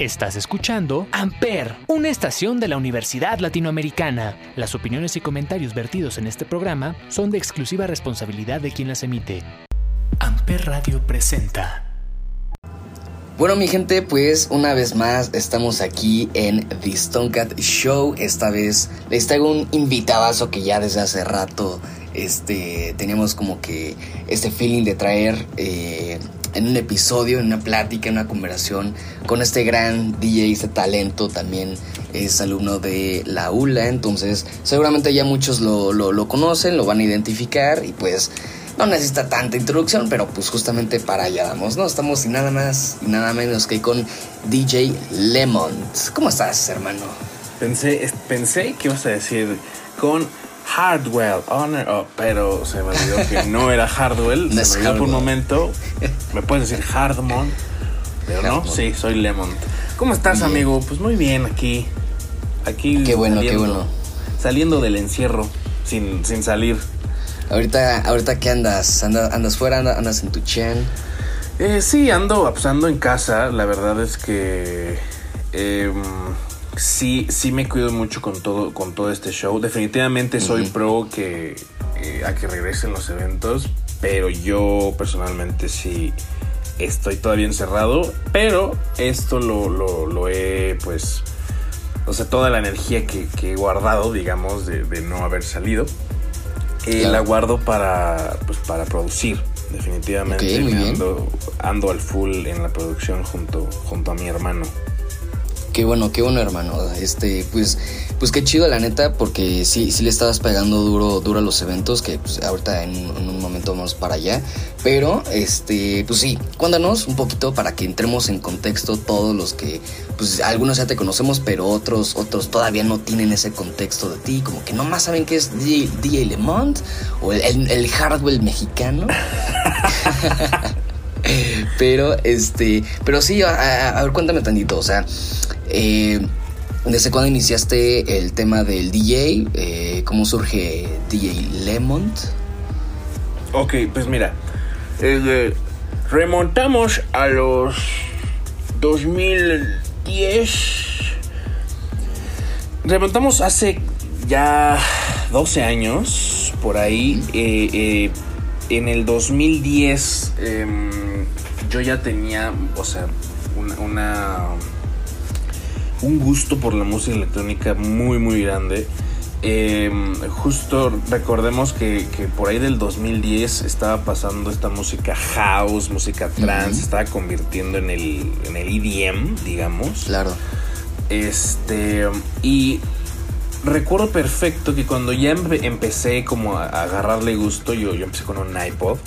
Estás escuchando Amper, una estación de la Universidad Latinoamericana. Las opiniones y comentarios vertidos en este programa son de exclusiva responsabilidad de quien las emite. Amper Radio presenta. Bueno, mi gente, pues una vez más estamos aquí en The Stonecat Show. Esta vez les traigo un invitadazo que ya desde hace rato este, teníamos como que este feeling de traer eh, en un episodio, en una plática, en una conversación con este gran DJ, este talento también es alumno de la ULA, entonces seguramente ya muchos lo, conocen, lo van a identificar y pues no necesita tanta introducción, pero pues justamente para allá vamos, ¿no? Estamos sin nada más y nada menos que con DJ Lemont. ¿Cómo estás, hermano? Pensé, pensé que ibas a decir con Hardwell, Honor, oh, pero se me olvidó que no era Hardwell. se me olvidó por un momento. Me puedes decir Hardmon, pero no, sí, soy Lemon. ¿Cómo estás, amigo? Pues muy bien aquí. Aquí. Qué bueno, qué bueno. Saliendo del encierro, sin, sin salir. Ahorita, ahorita ¿qué andas? ¿Andas, andas fuera? ¿Andas en tu chen? Eh, sí, ando, pues ando en casa. La verdad es que. Eh, sí, sí me cuido mucho con todo, con todo este show. Definitivamente soy pro que eh, a que regresen los eventos, pero yo personalmente sí estoy todavía encerrado. Pero esto lo, lo, he, pues, o sea, toda la energía que, he guardado, digamos, de, no haber salido, eh, la guardo para, pues, para producir. Definitivamente ando, ando al full en la producción junto, junto a mi hermano. Qué bueno, qué bueno, hermano. Este, pues, pues qué chido, la neta, porque sí, sí le estabas pegando duro, duro a los eventos, que pues ahorita en, un momento vamos para allá. Pero, este, pues sí, cuéntanos un poquito para que entremos en contexto todos los que, pues algunos ya te conocemos, pero otros, otros todavía no tienen ese contexto de ti, como que nomás saben que es DJ, DJ Lemont o el, el, el hardware mexicano. pero, este, pero sí, a, a ver, cuéntame tantito, o sea, eh, ¿Desde cuándo iniciaste el tema del DJ? Eh, ¿Cómo surge DJ Lemont? Ok, pues mira, eh, remontamos a los 2010. Remontamos hace ya 12 años, por ahí. Eh, en el 2010 em, yo ya tenía, o sea, una un gusto por la música electrónica muy, muy grande. Em, justo recordemos que, por ahí del 2010 estaba pasando esta música house, música trance, estaba convirtiendo en el, en el EDM, digamos. Claro. Este, y recuerdo perfecto que cuando ya empecé como a agarrarle gusto, yo, yo empecé con un iPod.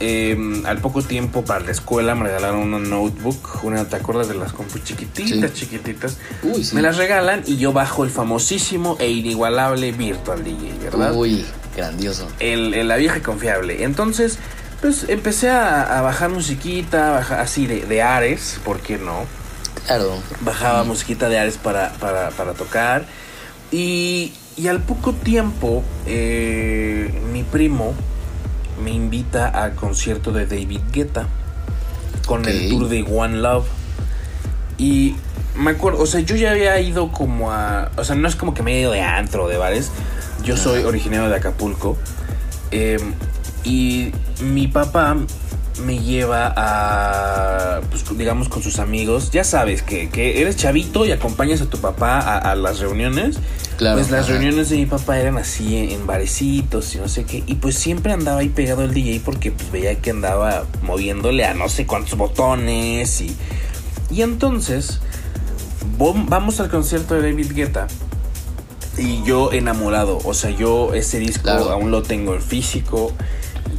Em, al poco tiempo para la escuela me regalaron una notebook, una, ¿te acuerdas de las compus chiquititas, chiquititas? Me las regalan y yo bajo el famosísimo e inigualable Virtual DJ, ¿verdad? Uy, grandioso. El, la vieja confiable. Entonces, pues empecé a, bajar musiquita, así de, Ares, ¿por qué no? Claro. Bajaba musiquita de Ares para, para, para tocar. Y, y, al poco tiempo, eh, mi primo me invita al concierto de David Guetta con el tour de One Love. Y me acuerdo, o sea, yo ya había ido como a. O sea, no es como que me haya ido de antro de bares. Yo soy originario de Acapulco. Em, y mi papá me lleva a, pues, digamos, con sus amigos. Ya sabes que, eres chavito y acompañas a tu papá a, las reuniones. Claro. Pues las reuniones de mi papá eran así en, barecitos y no sé qué. Y pues siempre andaba ahí pegado el DJ porque pues veía que andaba moviéndole a no sé cuántos botones y... Y entonces vamos al concierto de David Guetta. Y yo enamorado, o sea, yo ese disco aún lo tengo en físico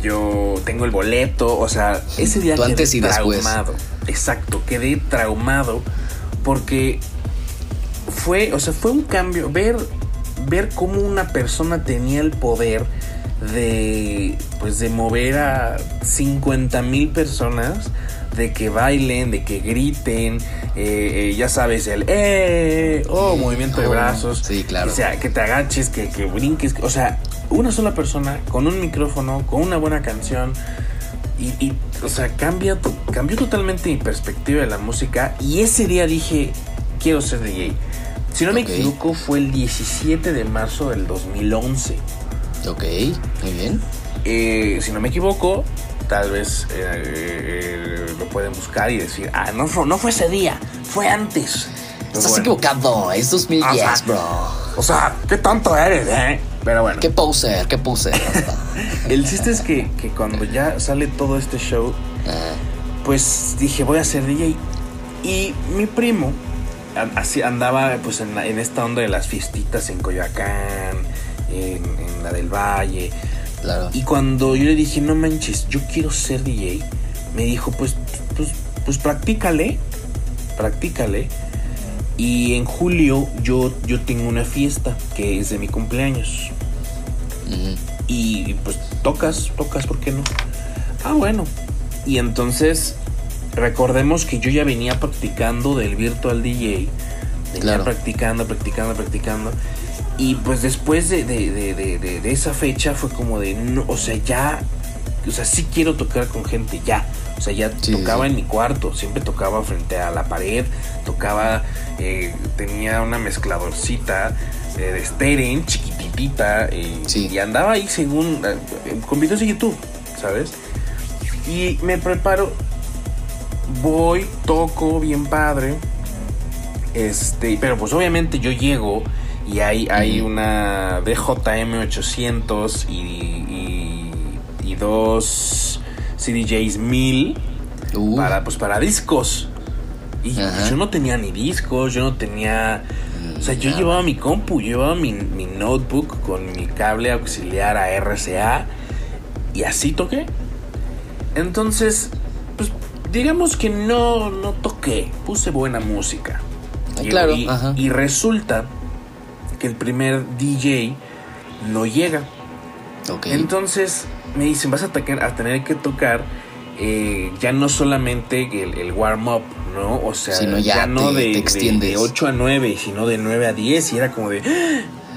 yo tengo el boleto, o sea, ese día quedé traumado. Exacto, quedé traumado porque fue, o sea, fue un cambio, ver, ver cómo una persona tenía el poder de, pues, de mover a 50 mil personas, de que bailen, de que griten, eh, eh, ya sabes, el eh, oh, movimiento de oh, brazos, sí, claro. o sea, que te agaches, que, que brinques, o sea, una sola persona con un micrófono, con una buena canción. Y, o sea, cambia, cambió totalmente mi perspectiva de la música. Y ese día dije, quiero ser DJ. Si no me equivoco, fue el 17 de marzo del 2011. Ok, muy bien. Eh, si no me equivoco, tal vez eh, eh, lo pueden buscar y decir, ah, no, no fue ese día, fue antes. Estás equivocado, es 2010, bro. O sea, ¿qué tanto eres, eh? Pero bueno. ¿Qué poser? ¿Qué poser? el chiste es que, que, cuando ya sale todo este show, pues dije, voy a ser DJ. Y mi primo así andaba pues en, en, esta onda de las fiestitas en Coyoacán, en, en la del Valle. Claro. Y cuando yo le dije, no manches, yo quiero ser DJ, me dijo, pues, pues, pues practícale, practícale. Y en julio yo, yo tengo una fiesta que es de mi cumpleaños. Y pues tocas, tocas, ¿por qué no? Ah, bueno. Y entonces recordemos que yo ya venía practicando del virtual DJ. Venía practicando, practicando, practicando. Y pues después de, de, esa fecha fue como de, no, o sea, ya, o sea, sí quiero tocar con gente, ya. O sea, ya tocaba en mi cuarto, siempre tocaba frente a la pared, tocaba, eh, tenía una mezcladorcita eh, de Steren, chiquititita, eh, y andaba ahí según, con videos de YouTube, ¿sabes? Y me preparo, voy, toco bien padre, este, pero pues obviamente yo llego y hay, hay una DJM 800 y, y, y dos CDJs 1000 uh. para, pues, para discos. Y yo no tenía ni discos, yo no tenía... O sea, yo llevaba mi compu, llevaba mi, mi, notebook con mi cable auxiliar a RCA y así toqué. Entonces, digamos que no, no toqué, puse buena música. Y, claro, y resulta que el primer DJ no llega. Entonces me dicen, vas a, a tener que tocar eh, ya no solamente el, warm-up, ¿no? O sea, ya, no de, de, 8 a 9, sino de 9 a 10. Y era como de,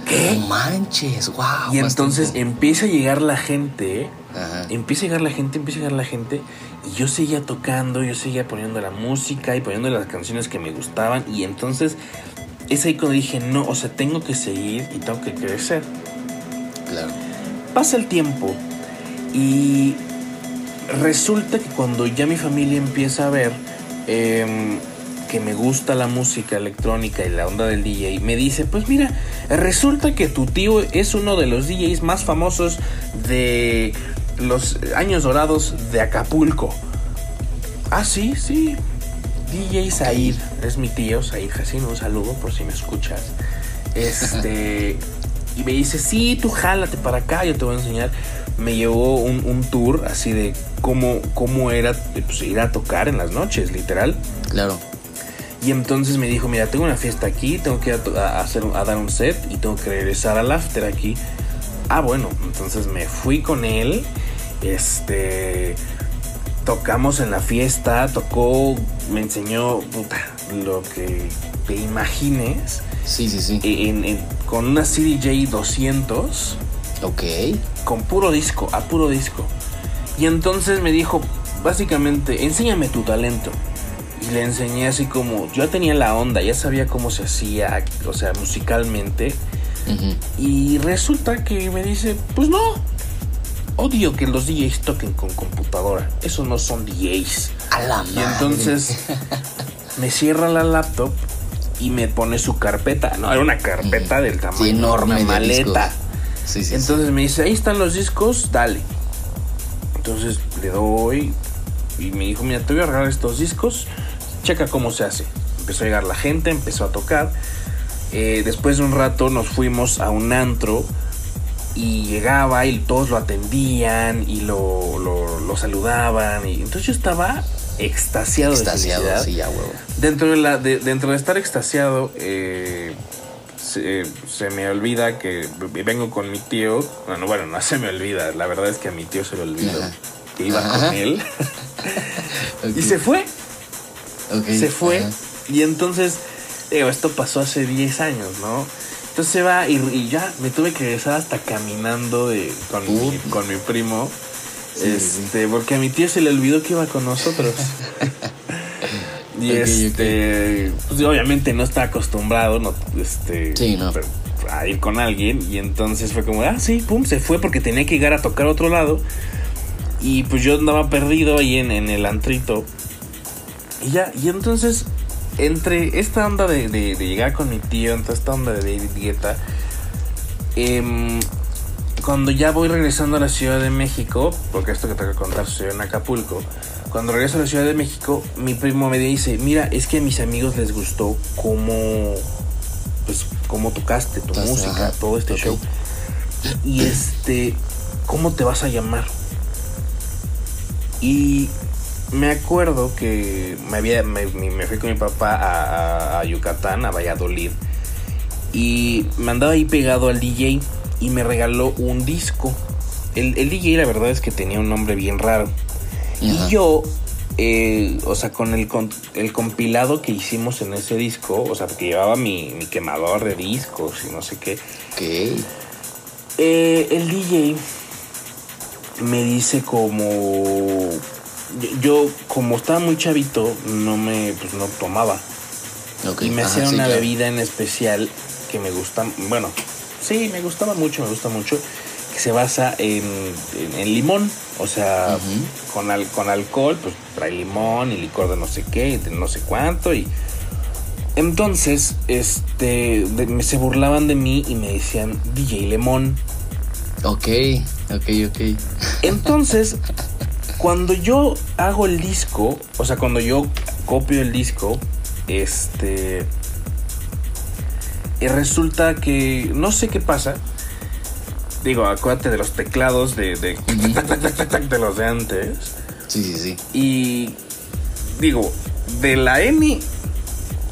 ¿qué? manches, wow. Y entonces empieza a llegar la gente, empieza a llegar la gente, empieza a llegar la gente. Y yo seguía tocando, yo seguía poniendo la música y poniendo las canciones que me gustaban. Y entonces es ahí cuando dije, no, o sea, tengo que seguir y tengo que crecer. Claro. Pasa el tiempo y resulta que cuando ya mi familia empieza a ver em, que me gusta la música electrónica y la onda del DJ, me dice, pues mira, resulta que tu tío es uno de los DJs más famosos de los años dorados de Acapulco. Ah, sí, sí. DJ Said, es mi tío, Said Hassin, un saludo por si me escuchas. Este, y me dice, sí, tú jálate para acá, yo te voy a enseñar. Me llevó un, tour así de cómo, cómo era pues, ir a tocar en las noches, literal. Claro. Y entonces me dijo, mira, tengo una fiesta aquí, tengo que ir a, hacer, a dar un set y tengo que regresar al after aquí. Ah, bueno, entonces me fui con él. Este tocamos en la fiesta, tocó, me enseñó puta, lo que te imagines. Sí, sí, sí. En, con una CDJ 200. Ok. Con puro disco, a puro disco. Y entonces me dijo, básicamente, enséñame tu talento. Y le enseñé así como, yo tenía la onda, ya sabía cómo se hacía, o sea, musicalmente. Y resulta que me dice, pues no, odio que los DJs toquen con computadora. Esos no son DJs. A la y entonces me cierra la laptop y me pone su carpeta. No, era una carpeta del tamaño enorme, una maleta. Sí, sí, entonces me dice, ahí están los discos, dale. Entonces le doy y me dijo, mira, te voy a regalar estos discos, checa cómo se hace. Empezó a llegar la gente, empezó a tocar. Eh, después de un rato nos fuimos a un antro y llegaba y todos lo atendían y lo, lo, saludaban. Y, entonces yo estaba extasiado, de felicidad. Sí, ya, Dentro de, la, dentro de estar extasiado, eh, se, me olvida que vengo con mi tío. Bueno, bueno, no se me olvida. La verdad es que a mi tío se le olvidó que iba con él. Y se fue. Se fue. Y entonces, digo, esto pasó hace 10 años, ¿no? Entonces se va y, ya me tuve que regresar hasta caminando de, con, mi, con mi primo. este, porque a mi tío se le olvidó que iba con nosotros. y este, pues obviamente no está acostumbrado, no, este, a ir con alguien. Y entonces fue como, ah, sí, pum, se fue porque tenía que llegar a tocar a otro lado. Y pues yo andaba perdido ahí en, en el antrito. Y ya, y entonces, entre esta onda de, de, llegar con mi tío, entre esta onda de David Guetta, eh, cuando ya voy regresando a la Ciudad de México, porque esto que tengo que contar sucedió en Acapulco, cuando regreso a la Ciudad de México, mi primo me dice, mira, es que a mis amigos les gustó cómo, pues, cómo tocaste tu música, todo este show. Y este, ¿cómo te vas a llamar? Y me acuerdo que me, había, me, fui con mi papá a, a, Yucatán, a Valladolid, y me andaba ahí pegado al DJ y me regaló un disco. El, DJ la verdad es que tenía un nombre bien raro. Y yo, eh, o sea, con el, el compilado que hicimos en ese disco, o sea, porque llevaba mi, quemador de discos y no sé qué. ¿Qué? Eh, el DJ me dice como... Yo, como estaba muy chavito, no me, pues no tomaba. Y me hacía una bebida en especial que me gusta, bueno, Sí, me gustaba mucho, me gusta mucho. Que se basa en, en, limón. O sea, con, al, con alcohol, pues trae limón y licor de no sé qué, de no sé cuánto. Y entonces, este, se burlaban de mí y me decían DJ Lemón. Ok, ok, ok. Entonces, cuando yo hago el disco, o sea, cuando yo copio el disco, este y resulta que no sé qué pasa. Digo, acuérdate de los teclados de, de, de los de antes. Sí, sí, sí. Y digo, de la N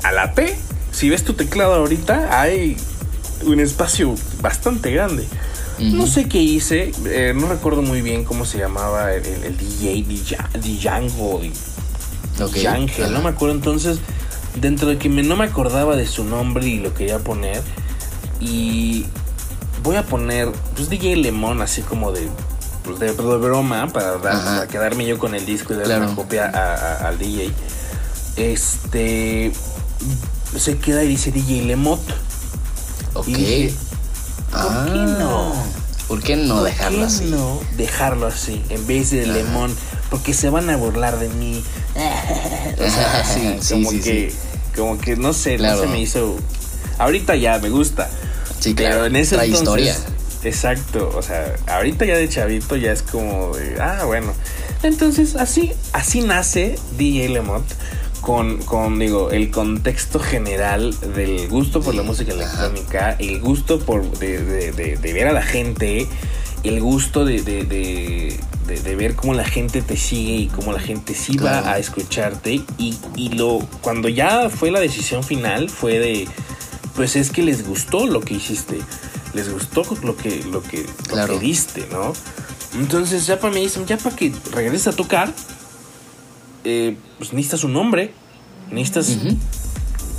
a la P, si ves tu teclado ahorita, hay un espacio bastante grande. No sé qué hice, eh, no recuerdo muy bien cómo se llamaba el, el, DJ, Django, okay. no me acuerdo entonces dentro de que me, no me acordaba de su nombre y lo quería poner. Y voy a poner, pues DJ Lemon, así como de, pues de, broma, para, quedarme yo con el disco y darle una copia al DJ. Este se queda y dice DJ Lemot. Ok. ¿Por qué no? ¿Por qué no dejarlo así? no dejarlo así en vez de Lemon? Porque se van a burlar de mí. o sea, sí, como que como que no sé, no se me hizo. Ahorita ya me gusta. Sí, claro. Pero en ese entonces, historia. Exacto, o sea, ahorita ya de chavito ya es como de, ah, bueno. Entonces, así, así nace DJ Lemont con, con, digo, el contexto general del gusto por la música electrónica, el gusto por de, de, de, ver a la gente, el gusto de, de, ver cómo la gente te sigue y cómo la gente sí va a escucharte. Y, y, lo cuando ya fue la decisión final, fue de pues es que les gustó lo que hiciste. Les gustó lo que, lo que, lo diste, ¿no? Entonces ya para mí dicen, ya para que regreses a tocar, eh, pues necesitas un nombre, necesitas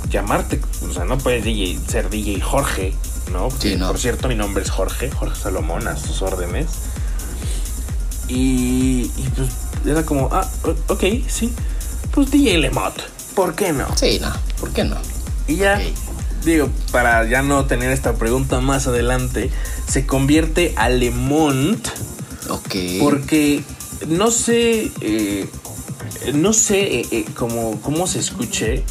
llamarte, o sea, no puedes ser DJ Jorge, ¿no? Por cierto, mi nombre es Jorge, Jorge Salomón, a sus órdenes. Y, y pues era como, ah, ok, sí. Pues DJ Lemot, ¿por qué no? Sí, no, ¿por qué no? Y ya, digo, para ya no tener esta pregunta más adelante, se convierte a Lemont. Ok. Porque no sé, eh, no sé eh, eh, cómo, cómo se escuche.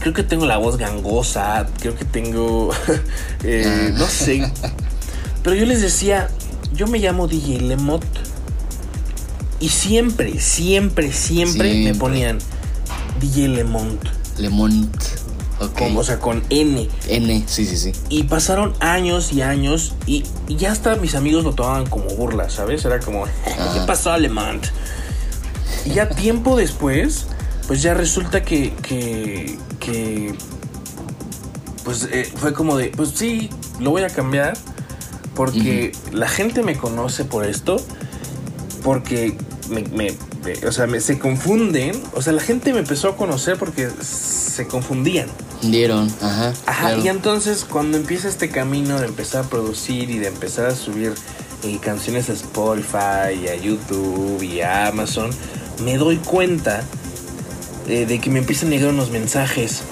Creo que tengo la voz gangosa, creo que tengo, ah. no sé. Pero yo les decía, yo me llamo DJ Lemot. Y siempre, siempre, siempre, me ponían DJ Lemont. Lemont. Okay. o sea, con N. N, sí, sí, sí. Y pasaron años y años y, ya hasta mis amigos lo tomaban como burla, ¿sabes? Era como, ¿qué pasó, Lemont? Y ya tiempo después, pues ya resulta que, que, que pues eh, fue como de, pues sí, lo voy a cambiar porque la gente me conoce por esto porque me, o sea, me, se confunden. O sea, la gente me empezó a conocer porque se confundían. Dieron, ajá. Ajá, y entonces cuando empieza este camino de empezar a producir y de empezar a subir eh, canciones a Spotify, y a YouTube y a Amazon, me doy cuenta eh, de que me empiezan a llegar unos mensajes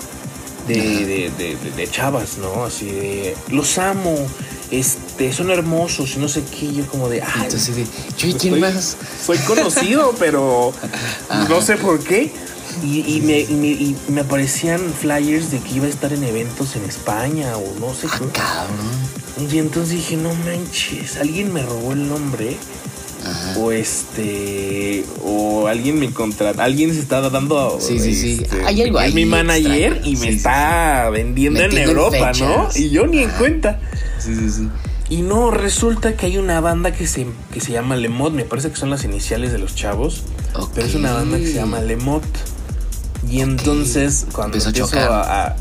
de, de, de, de, chavas, ¿no? Así de, los amo, este, son hermosos y no sé qué, yo como de, ay, Entonces, de, yo y quién más. soy conocido, pero no sé por qué. Y, y, me, y, me, y, me, aparecían flyers de que iba a estar en eventos en España o no sé ah, qué. Cabrón. Y entonces dije, no manches, alguien me robó el nombre. Ajá. O este. O alguien me contrata. Alguien se está dando. Sí, sí, sí. este, Hay algo es ahí mi manager extraño. y me Sí, sí, está vendiendo en Metiendo en Europa, ¿no? Y yo ni en cuenta. Sí, sí, sí. Y no, resulta que hay una banda que se, que se llama Lemot. Me parece que son las iniciales de los chavos. Ok. Pero es una banda que se llama Lemot. Y entonces, cuando Empezó a empiezo chocar. a, a-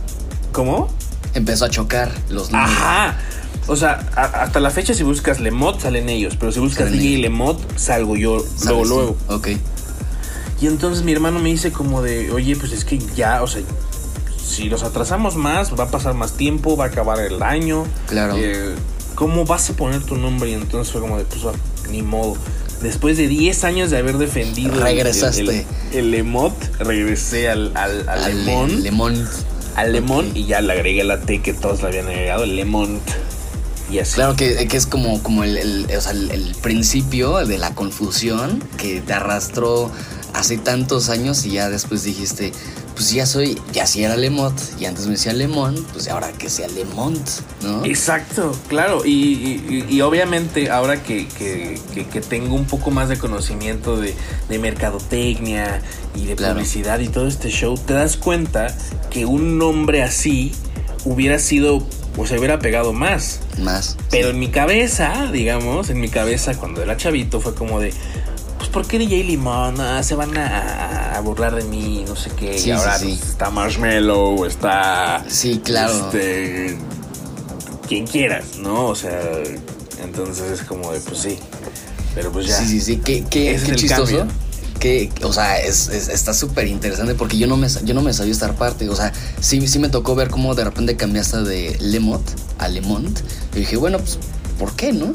¿Cómo? Empezó a chocar los. Ajá. O sea, a- hasta la fecha, si buscas Lemot, salen ellos. Pero si buscas Salen DJ ellos. Lemot, salgo yo ¿Sabes luego, tú? luego. Ok. Y entonces mi hermano me dice como de, oye, pues es que ya, o sea, si los atrasamos más, va a pasar más tiempo, va a acabar el año. Claro. Eh, ¿Cómo vas a poner tu nombre? Y entonces fue como de, pues, ah, ni modo. Después de 10 años de haber defendido Regresaste. el, el, el Lemot, regresé al, al, al Al Lemón. Lemón. al Lemón Ok. y ya le agregué la T que todos le habían agregado, el Lemont. Y así. Claro que, que es como, como el, el- o sea, el, el principio de la confusión que te arrastró hace tantos años y ya después dijiste, pues ya soy, ya sí era Lemot y antes me decía Lemón, pues ahora que sea Lemont, ¿no? Exacto, claro. Y, y- y obviamente ahora que, que- que- que tengo un poco más de conocimiento de, de mercadotecnia y de Claro. publicidad y todo este show, te das cuenta que un nombre así hubiera sido, o se hubiera pegado más. Más. Pero en mi cabeza, digamos, en mi cabeza cuando era chavito fue como de, pues ¿por qué DJ Limón? Ah, se van a, a burlar de mí, no sé qué. Sí, y ahora sí, pues, está Marshmallow, está... Sí, claro. Este, quien quieras, ¿no? O sea, entonces es como de, pues sí. Pero pues ya. Sí, sí, sí, qué, qué, qué es el chistoso. cambio. Que, o sea, es, es- está súper interesante porque yo no, me, yo no me sabía esta parte. O sea, sí, sí me tocó ver cómo de repente cambiaste de Lemot a Lemont. Y dije, bueno, pues, ¿por qué, no?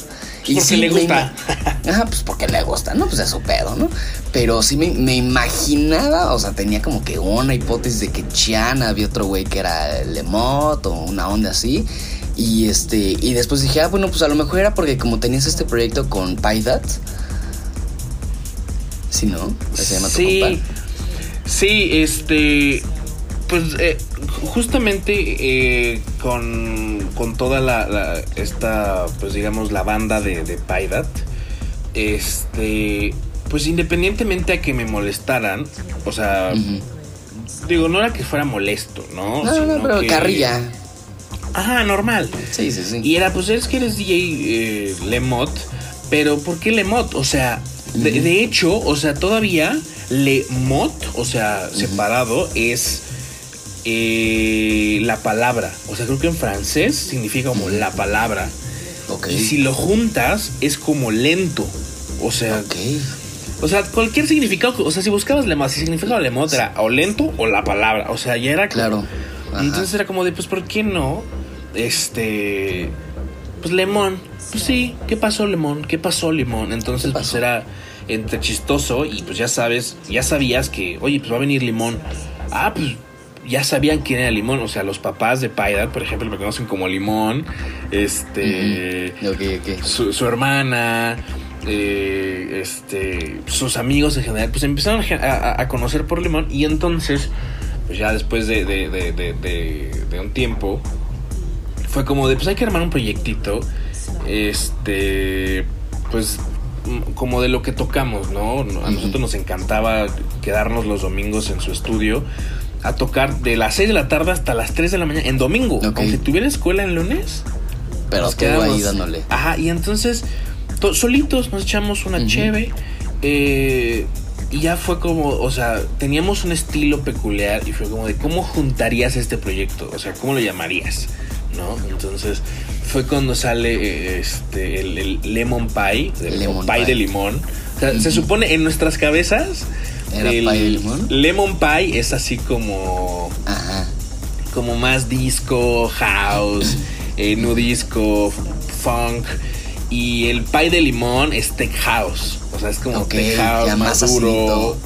porque le me gusta. Ajá, pues porque le gusta, ¿no? Pues es su pedo, ¿no? Pero sí me, me imaginaba, o sea, tenía como que una hipótesis de que Chiana había otro güey que era Lemot o una onda así. Y este, y después dije, ah, bueno, pues a lo mejor era porque como tenías este proyecto con PyDat. Sí, ¿no? Se llama tu sí, compa. sí, este, pues eh, justamente eh, con, con toda la, la- esta, pues digamos, la banda de, de Pydat, este, pues independientemente a que me molestaran, o sea, digo, no era que fuera molesto, ¿no? No, no, Sino pero que- carrilla. Ajá, normal. Sí, sí, sí. Y era, pues es que eres DJ eh, Lemot, pero ¿por qué Lemot? O sea, de, de hecho, o sea, todavía Lemot, o sea, separado, es eh, la palabra. O sea, creo que en francés significa como la palabra. Ok. Y si lo juntas, es como lento. O sea, o sea, cualquier significado, o sea, si buscabas Lemot, si significaba Lemot era o lento o la palabra. O sea, ya era Claro. Entonces era como de, pues, ¿por qué no? Este. Pues Lemón. Pues sí, ¿qué pasó, Lemón? ¿Qué pasó, Lemón? Entonces, ¿Qué pues era entre chistoso y pues ya sabes, ya sabías que, oye, pues va a venir Limón. Ah, pues ya sabían quién era Limón. O sea, los papás de Pydat, por ejemplo, me conocen como Limón. Este. Su, su hermana. eh, este. Sus amigos en general. Pues empezaron a, conocer por Limón. Y entonces pues ya después de, de- de- de- de- de un tiempo, fue como de, pues hay que armar un proyectito, este, pues como de lo que tocamos, ¿no? A nosotros nos encantaba quedarnos los domingos en su estudio a tocar de las 6 de la tarde hasta las 3 de la mañana en domingo, Ok. aunque tuviera escuela en lunes. Pero nos tú ahí quedamos- dándole. Ajá, y entonces to- solitos nos echamos una cheve. eh, y ya fue como, o sea, teníamos un estilo peculiar y fue como de cómo juntarías este proyecto, o sea, cómo lo llamarías, ¿no? Entonces fue cuando sale eh, este el, el lemon pie, el Lemon pie, pie. de limón. O sea, se supone en nuestras cabezas ¿Era el pie de limón? Lemon pie es así como Ajá. como más disco, house, eh, no disco, funk. Y el pie de limón es Tech House. O sea, es como Tech House más, duro.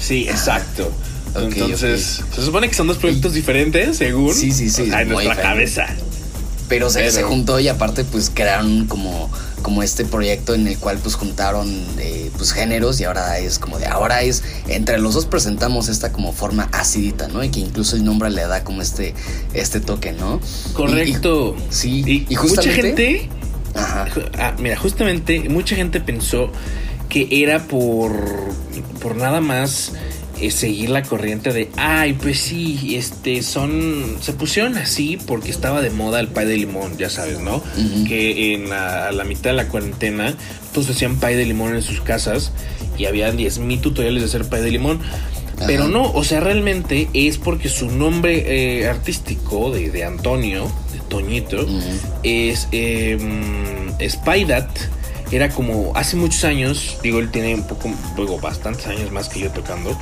Sí, exacto. Entonces, se supone que son dos proyectos diferentes, según. Sí, sí, sí. en nuestra cabeza. Pero se, se, juntó y aparte, pues crearon como, como este proyecto en el cual, pues juntaron eh, pues géneros y ahora es como de ahora es entre los dos presentamos esta como forma acidita, ¿no? Y que incluso el nombre le da como este este toque, ¿no? Correcto. sí. Y, justamente, mucha gente. Ajá. Ah, mira, justamente mucha gente pensó que era por por nada más seguir la corriente de, ay, pues sí, este, son, se pusieron así porque estaba de moda el pie de limón, ya sabes, ¿no? Que en la, a la mitad de la cuarentena todos hacían pie de limón en sus casas y había 10.000 tutoriales de hacer pie de limón. Pero no, o sea, realmente es porque su nombre eh, artístico de, de, Antonio, de Toñito, es eh. Era como hace muchos años, digo, él tiene un poco, luego bastantes años más que yo tocando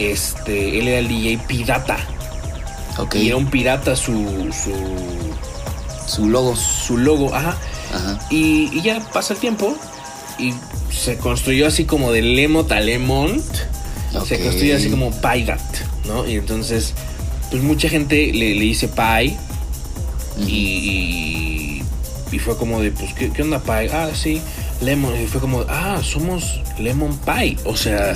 este, él era el DJ pirata. Y era un pirata su, su. Su logo. Su logo, ajá. Y, ya pasa el tiempo y se construyó así como de Lemot a Lemont. Se construyó así como Pygat, ¿no? Y entonces, pues mucha gente le, le dice Py. y, y, fue como de, pues, ¿qué, qué onda Py? Ah, sí. Lemon. Y fue como, ah, somos Lemon Pie. O sea,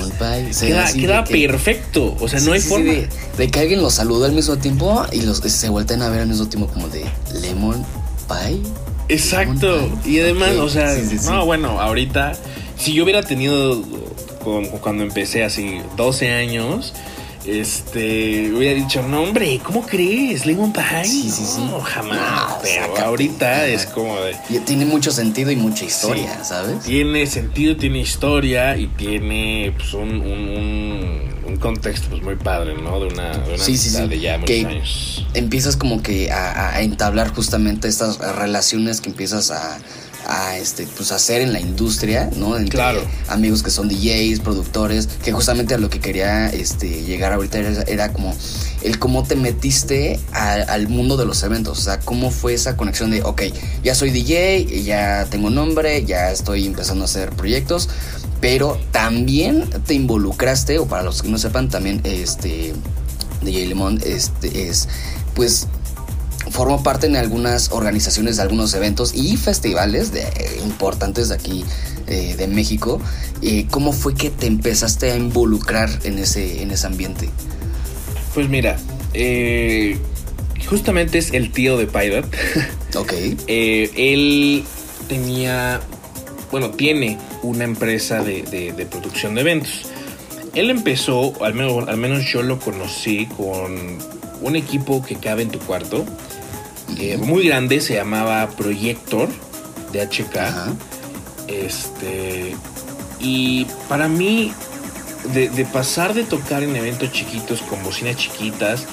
queda, perfecto. O sea, no hay forma. de, que alguien los saludó al mismo tiempo y los se vuelten a ver al mismo tiempo como de Lemon Pie. Exacto. Y además, o sea, no, bueno, ahorita, si yo hubiera tenido, cuando empecé así, 12 años este, hubiera dicho, no, hombre, ¿cómo crees? Lemon Pie. Sí, sí, sí. No, jamás. pero ahorita es como de. Tiene mucho sentido y mucha historia, ¿sabes? Tiene sentido, tiene historia y tiene pues, un, un, un, contexto pues, muy padre, ¿no? De una, de, una de ya muchos años. Empiezas como que a, a entablar justamente estas relaciones que empiezas a a este pues hacer en la industria, ¿no? Entre claro. amigos que son DJs, productores, que justamente a lo que quería este llegar ahorita era, como el cómo te metiste al mundo de los eventos, o sea, cómo fue esa conexión de, ok, ya soy DJ, ya tengo nombre, ya estoy empezando a hacer proyectos, pero también te involucraste, o para los que no sepan, también este DJ Lemon este, es pues formo parte en algunas organizaciones de algunos eventos y festivales de, importantes de aquí eh, de México. Eh, ¿Cómo fue que te empezaste a involucrar en ese, en ese ambiente? Pues mira, eh, justamente es el tío de Pilot. Ok. él tenía, bueno, tiene una empresa de, producción de eventos. Él empezó, al menos, al menos yo lo conocí con un equipo que cabe en tu cuarto eh, muy grande, se llamaba Proyector de HK. Este. Y para mí, de, pasar de tocar en eventos chiquitos con bocinas chiquitas,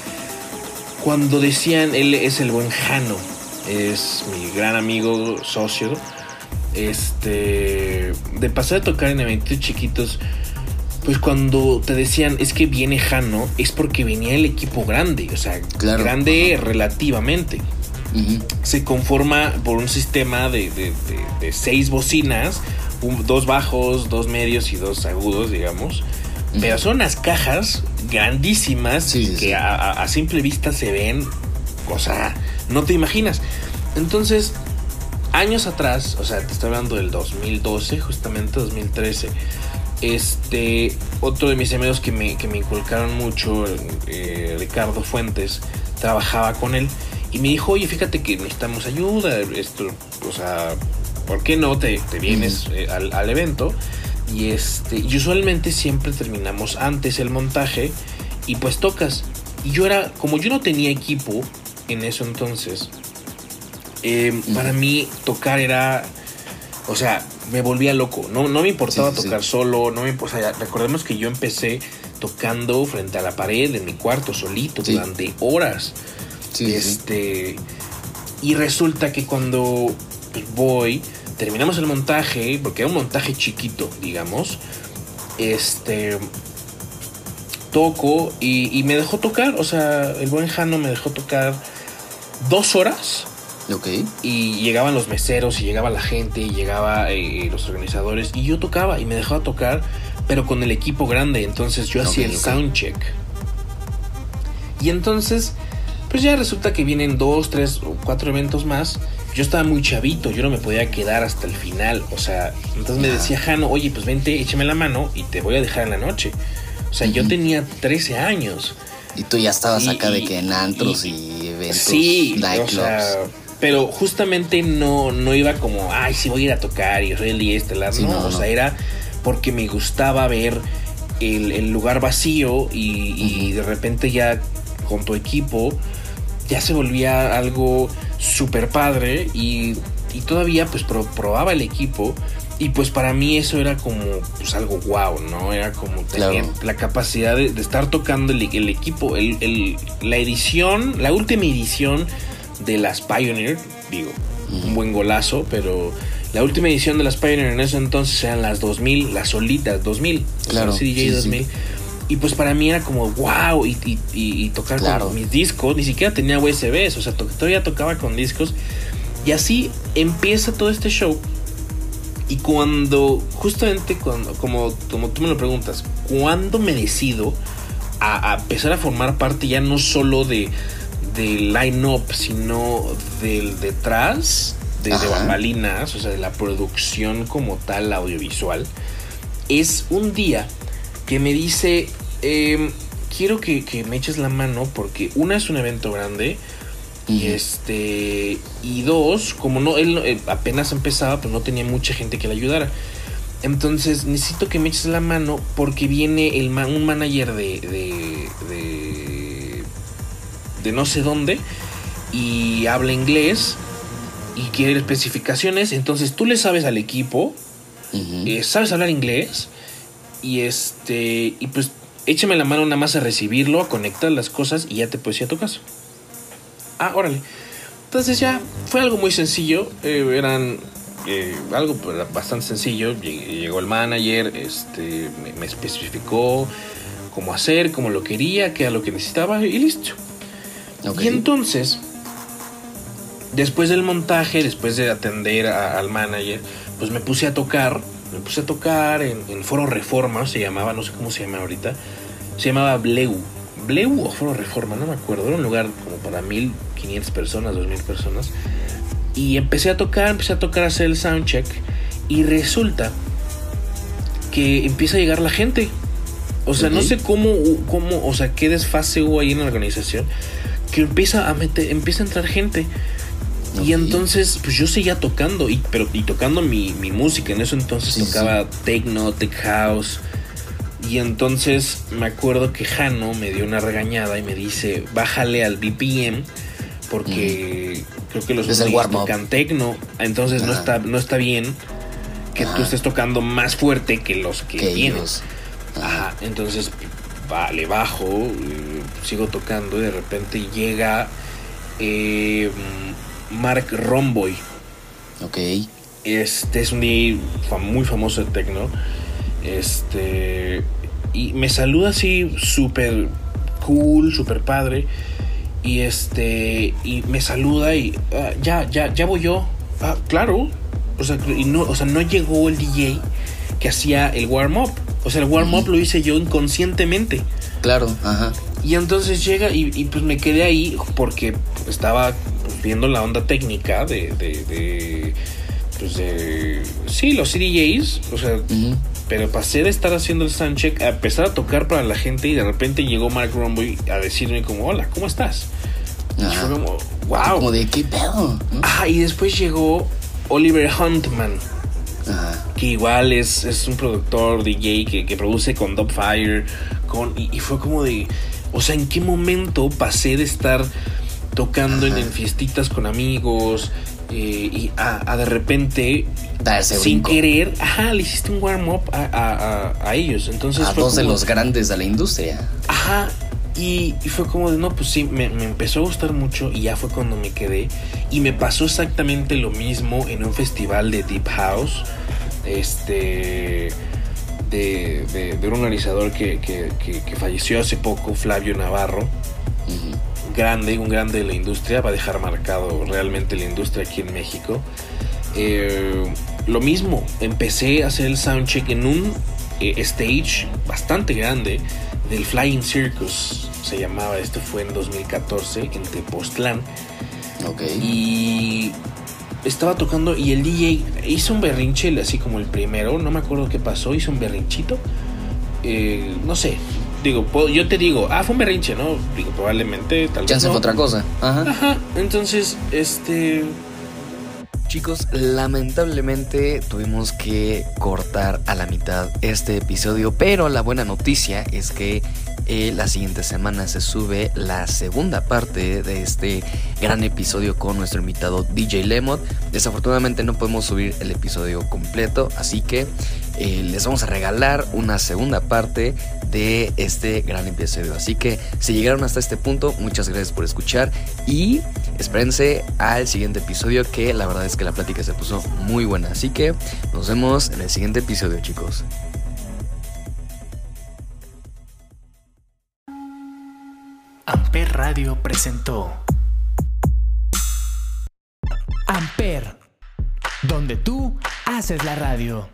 cuando decían él es el buen Jano, es mi gran amigo, socio. Este. De pasar de tocar en eventos chiquitos. Pues cuando te decían es que viene Jano, es porque venía el equipo grande, o sea, grande relativamente se conforma por un sistema de, seis bocinas, dos bajos, dos medios y dos agudos, digamos. Pero son unas cajas grandísimas que a, simple vista se ven, cosa, no te imaginas. Entonces, años atrás, o sea, te estoy hablando del 2012, justamente 2013, este, otro de mis amigos que me, que me inculcaron mucho, eh, Ricardo Fuentes, trabajaba con él y me dijo, oye, fíjate que necesitamos ayuda, esto, o sea, ¿por qué no te, vienes eh, al, evento? Y este, y usualmente siempre terminamos antes el montaje y pues tocas. Y yo era, como yo no tenía equipo en eso entonces, em, para mí tocar era, o sea, me volvía loco. No, no me importaba tocar solo, no me importaba. recordemos que yo empecé tocando frente a la pared en mi cuarto solito durante horas este, Y resulta que cuando voy, terminamos el montaje, porque era un montaje chiquito, digamos. Este. Toco y, me dejó tocar, o sea, el buen Jano me dejó tocar dos horas Ok. Y llegaban los meseros y llegaba la gente y llegaba eh, los organizadores y yo tocaba y me dejaba tocar, pero con el equipo grande. Entonces yo hacía el ok. soundcheck. Y entonces, pues ya resulta que vienen dos, tres o cuatro eventos más. Yo estaba muy chavito, yo no me podía quedar hasta el final. O sea, entonces me decía Jano, oye, pues vente, échame la mano y te voy a dejar en la noche. O sea, yo tenía 13 años. Y tú ya estabas Y- acá de y- que en antros y- y, eventos, Sí, o sea, pero justamente no, no iba como, ay, sí voy a ir a tocar y soy el día estelar. Sí, no, no, o sea, era porque me gustaba ver el, el lugar vacío y, y de repente ya con tu equipo ya se volvía algo súper padre y, y todavía pues pro- probaba el equipo. Y pues para mí eso era como pues algo wow, ¿no? Era como tener Claro. la capacidad de, de estar tocando el, el equipo, el, el- la edición, la última edición de las Pioneer, digo, un buen golazo, pero la última edición de las Pioneer en ese entonces eran las 2000, las solitas 2000, o sea, Claro, CDJ sí, sí. 2000. Y pues para mí era como wow y, y- tocar Claro. con mis discos, ni siquiera tenía USBs, o sea, to- todavía tocaba con discos. Y así empieza todo este show. Y cuando, justamente cuando, como, como tú me lo preguntas, cuando me decido a, a empezar a formar parte ya no solo de del line-up, sino del detrás, de, de bambalinas, o sea, de la producción como tal audiovisual, es un día que me dice, em, quiero que, que me eches la mano porque una es un evento grande y este y dos, como no él eh, apenas empezaba, pues no tenía mucha gente que le ayudara. Entonces necesito que me eches la mano porque viene el ma- un manager de, de, de de no sé dónde y habla inglés y quiere especificaciones. Entonces tú le sabes al equipo, eh, sabes hablar inglés y este y pues échame la mano nada más a recibirlo, a conectar las cosas y ya te puedes ir a tu casa. Ah, órale. Entonces ya fue algo muy sencillo. eh, eran eh, algo pues, bastante sencillo. Lleg- Llegó el manager, este, me, me especificó cómo hacer, cómo lo quería, qué era lo que necesitaba y listo. Y entonces, después del montaje, después de atender a- al manager, pues me puse a tocar. Me puse a tocar en, en Foro Reforma, se llamaba, no sé cómo se llama ahorita. Se llamaba Bleu. Bleu o Foro Reforma, no me acuerdo. Era un lugar como para 1500 personas, 2000 personas. Y empecé a tocar, empecé a tocar, a hacer el soundcheck. Y resulta que empieza a llegar la gente. O sea, no sé cómo, cómo, o sea, qué desfase hubo ahí en la organización. Que empieza a meter, empieza a entrar gente. Y entonces, pues yo seguía tocando, y, pero, y tocando mi, mi música. En eso entonces Sí, tocaba techno, tech house. Y entonces me acuerdo que Jano me dio una regañada y me dice, bájale al BPM porque creo que los warm-up. tocan techno. Entonces no está, no está bien que tú estés tocando más fuerte que los que, ellos. Ajá, entonces va, le bajo, sigo tocando y de repente llega eh, Mark Romboy. Ok. Este es un DJ muy famoso de techno. Este. Y me saluda así súper cool, súper padre. Y este. Y me saluda y. "Ah, ya, ya, ya voy yo. Ah, claro. O sea, y no, o sea, no llegó el DJ que hacía el warm-up. O sea, el warm-up lo hice yo inconscientemente. Claro, ajá. Y entonces llega y, y, pues me quedé ahí porque estaba viendo la onda técnica de, de, de, pues de sí, los CDJs, o sea, pero pasé de estar haciendo el soundcheck a empezar a tocar para la gente y de repente llegó Mark Romboy a decirme como, hola, ¿cómo estás? Y fue como, wow. Como de qué pedo. Ah, y después llegó Oliver Huntman, Ajá. que igual es, es un productor DJ que, que produce con Dubfire, con, y, y fue como de, o sea, ¿en qué momento pasé de estar tocando en, Ajá. en fiestitas con amigos eh, y a, a de repente, Darse sin brinco. querer, ajá, le hiciste un warm-up a, a- a- a ellos? Entonces A fue dos de los grandes de la industria. Ajá. Y, y fue como de, no, pues sí, me, me empezó a gustar mucho y ya fue cuando me quedé. Y me pasó exactamente lo mismo en un festival de Deep House. Este. De, de- de un organizador que, que- que- que falleció hace poco, Flavio Navarro. Ujú. Grande, un grande de la industria, va a dejar marcado realmente la industria aquí en México. Eh, lo mismo, empecé a hacer el soundcheck en un eh, stage bastante grande del Flying Circus, se llamaba, esto fue en 2014 en Tepoztlán. Ok. Y estaba tocando y el DJ hizo un berrinche, así como el primero, no me acuerdo qué pasó, hizo un berrinchito. Eh, no sé, digo, yo te digo, ah, fue un berrinche, ¿no? Digo, probablemente, tal vez. Ya fue otra cosa. Ajá. Ajá. Entonces, este. Chicos, lamentablemente tuvimos que cortar a la mitad este episodio, pero la buena noticia es que eh, la siguiente semana se sube la segunda parte de este gran episodio con nuestro invitado DJ Lemot. Desafortunadamente no podemos subir el episodio completo, así que eh, les vamos a regalar una segunda parte de este gran episodio. Así que si llegaron hasta este punto, muchas gracias por escuchar y espérense al siguiente episodio que la verdad es que la plática se puso muy buena. Así que nos vemos en el siguiente episodio chicos. Amper Radio presentó Amper, donde tú haces la radio.